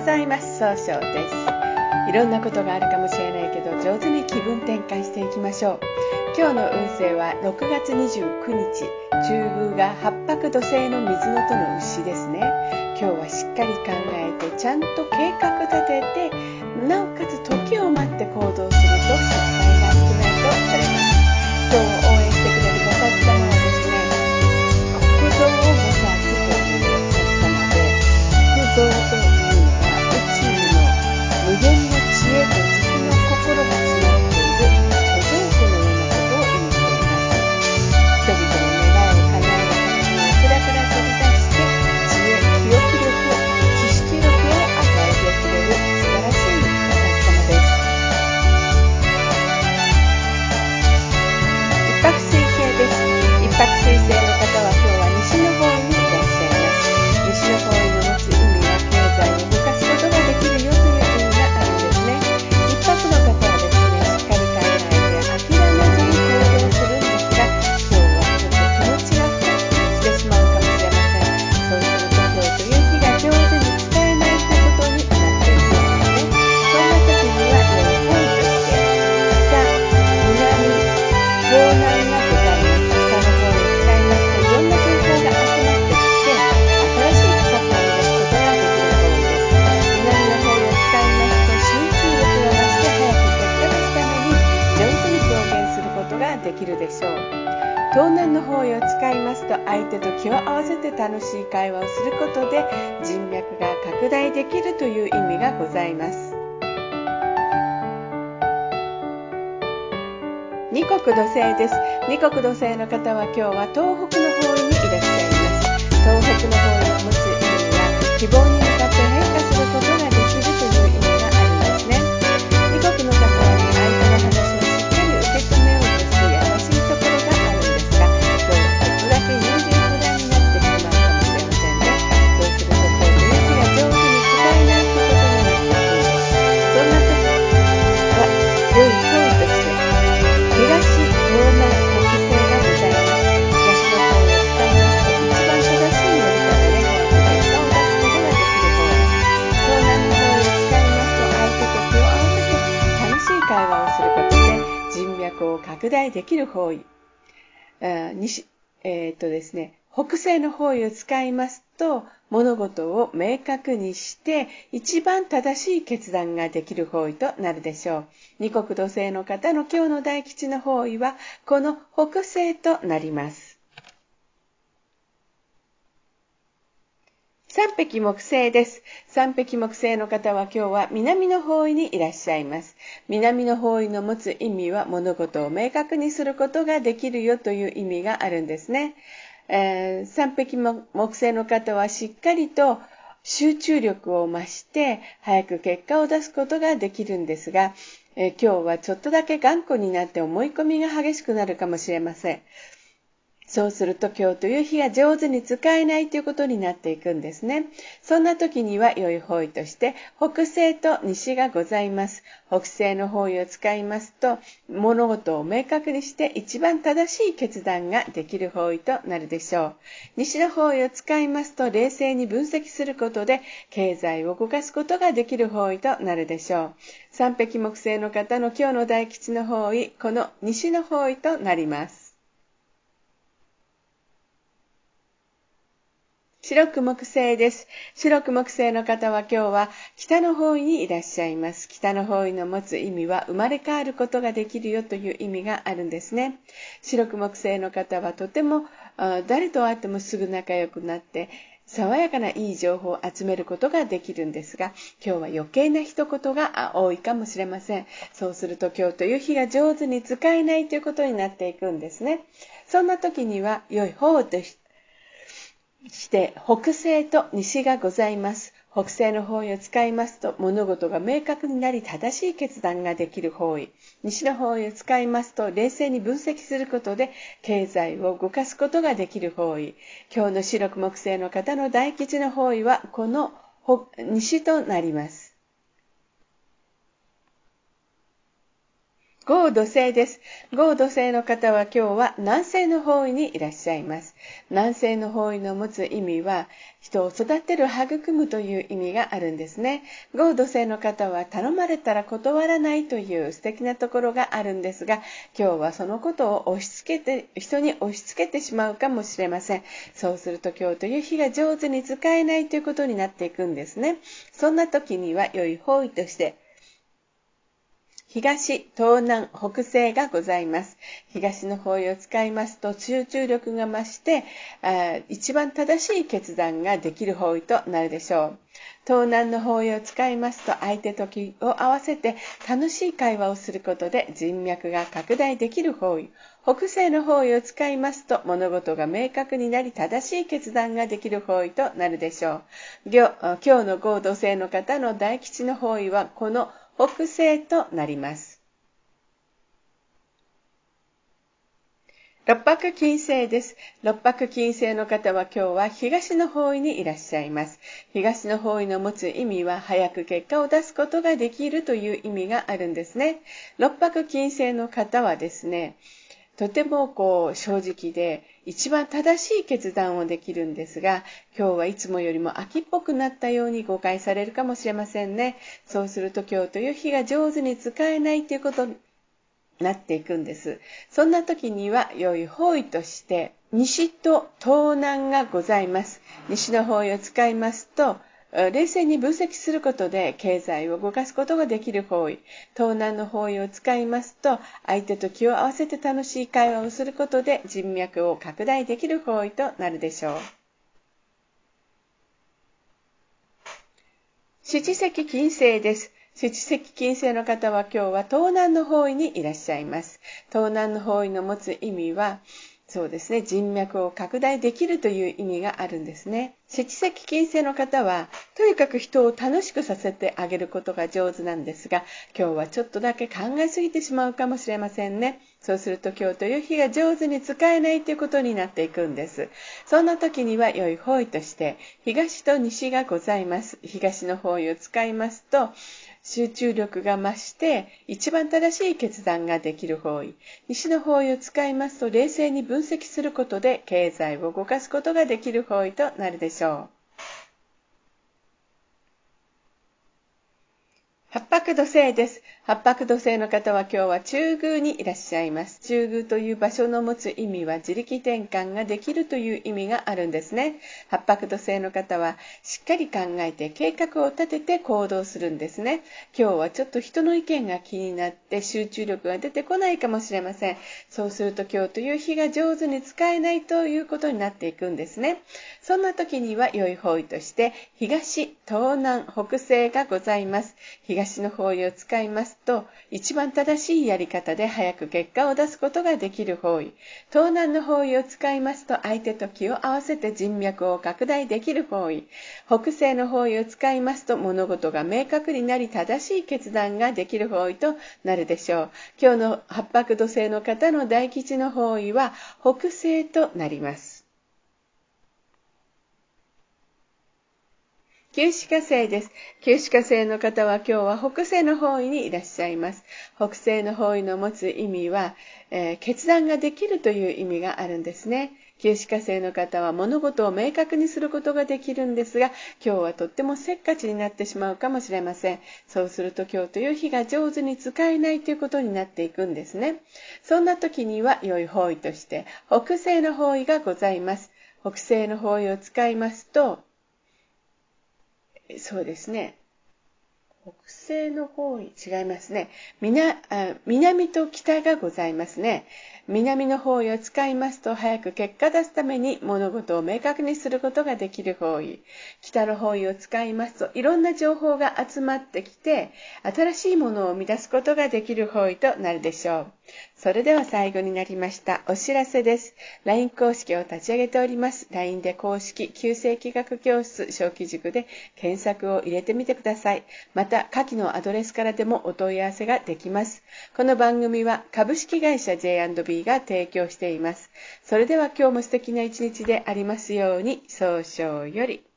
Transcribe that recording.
ございます。総称です。いろんなことがあるかもしれないけど上手に気分転換していきましょう。今日の運勢は6月29日中宮が八白土星の水のとの牛ですね。今日はしっかり考えてちゃんと計画立ててなおか気を合わせて楽しい会話をすることで人脈が拡大できるという意味がございます。二国土星です。二国土星の方は今日は東北の方位にいらっしゃいます。東北の方位を持つ意味は希望できる方位。あ西えーっとですね、北西の方位を使いますと物事を明確にして一番正しい決断ができる方位となるでしょう。二国土星の方の今日の大吉の方位はこの北西となります。三匹木星です。三匹木星の方は今日は南の方位にいらっしゃいます。南の方位の持つ意味は物事を明確にすることができるよという意味があるんですね。えー三匹木星の方はしっかりと集中力を増して早く結果を出すことができるんですが、えー今日はちょっとだけ頑固になって思い込みが激しくなるかもしれません。そうすると今日という日が上手に使えないということになっていくんですね。そんな時には良い方位として北西と西がございます。北西の方位を使いますと物事を明確にして一番正しい決断ができる方位となるでしょう。西の方位を使いますと冷静に分析することで経済を動かすことができる方位となるでしょう。三匹木星の方の今日の大吉の方位、この西の方位となります。白く木星です。白く木星の方は今日は北の方位にいらっしゃいます。北の方位の持つ意味は生まれ変わることができるよという意味があるんですね。白く木星の方はとても誰と会ってもすぐ仲良くなって爽やかないい情報を集めることができるんですが、今日は余計な一言が多いかもしれません。そうすると今日という日が上手に使えないということになっていくんですね。そんな時には良い方としてして北西と西がございます。北西の方位を使いますと物事が明確になり正しい決断ができる方位。西の方位を使いますと冷静に分析することで経済を動かすことができる方位。今日の四六木星の方の大吉の方位はこの西となります。合土星です。合土星の方は今日は南西の方位にいらっしゃいます。南西の方位の持つ意味は、人を育てる、育むという意味があるんですね。合土星の方は頼まれたら断らないという素敵なところがあるんですが、今日はそのことを押し付けて、人に押し付けてしまうかもしれません。そうすると今日という日が上手に使えないということになっていくんですね。そんな時には良い方位として、東、東南、北西がございます。東の方位を使いますと集中力が増して一番正しい決断ができる方位となるでしょう。東南の方位を使いますと相手と気を合わせて楽しい会話をすることで人脈が拡大できる方位。北西の方位を使いますと物事が明確になり正しい決断ができる方位となるでしょう。今日の合同性の方の大吉の方位はこの北西となります。六白金星です。六白金星の方は今日は東の方位にいらっしゃいます。東の方位の持つ意味は早く結果を出すことができるという意味があるんですね。六白金星の方はですね、とてもこう正直で一番正しい決断をできるんですが、今日はいつもよりも秋っぽくなったように誤解されるかもしれませんね。そうすると今日という日が上手に使えないということになっていくんです。そんな時には良い方位として西と東南がございます。西の方位を使いますと、冷静に分析することで経済を動かすことができる方位、東南の方位を使いますと、相手と気を合わせて楽しい会話をすることで人脈を拡大できる方位となるでしょう。七石金星です。七石金星の方は今日は東南の方位にいらっしゃいます。東南の方位の持つ意味は、そうですね、人脈を拡大できるという意味があるんですね。七石金星の方は、とにかく人を楽しくさせてあげることが上手なんですが、今日はちょっとだけ考えすぎてしまうかもしれませんね。そうすると今日という日が上手に使えないということになっていくんです。そんな時には良い方位として、東と西がございます。東の方位を使いますと、集中力が増して一番正しい決断ができる方位。西の方位を使いますと冷静に分析することで経済を動かすことができる方位となるでしょう。八白土星です。八白土星の方は今日は中宮にいらっしゃいます。中宮という場所の持つ意味は自力転換ができるという意味があるんですね。八白土星の方はしっかり考えて計画を立てて行動するんですね。今日はちょっと人の意見が気になって集中力が出てこないかもしれません。そうすると今日という日が上手に使えないということになっていくんですね。そんな時には良い方位として東、東南、北西がございます。東の方位を使いますと、一番正しいやり方で早く結果を出すことができる方位。東南の方位を使いますと、相手と気を合わせて人脈を拡大できる方位。北西の方位を使いますと、物事が明確になり正しい決断ができる方位となるでしょう。今日の八白土星の方の大吉の方位は北西となります。旧歯科生です。旧歯科生の方は今日は北西の方位にいらっしゃいます。北西の方位の持つ意味は、えー、決断ができるという意味があるんですね。旧歯科生の方は物事を明確にすることができるんですが、今日はとってもせっかちになってしまうかもしれません。そうすると今日という日が上手に使えないということになっていくんですね。そんな時には良い方位として、北西の方位がございます。北西の方位を使いますと、そうですね。北西の方位違いますね。南と北がございますね。南の方位を使いますと早く結果出すために物事を明確にすることができる方位。北の方位を使いますといろんな情報が集まってきて新しいものを生み出すことができる方位となるでしょう。それでは最後になりました。お知らせです。LINE 公式を立ち上げております。LINE で公式旧世紀学教室小規塾で検索を入れてみてください。また、下記のアドレスからでもお問い合わせができます。この番組は株式会社 J&B が提供しています。それでは今日も素敵な一日でありますように、早々より。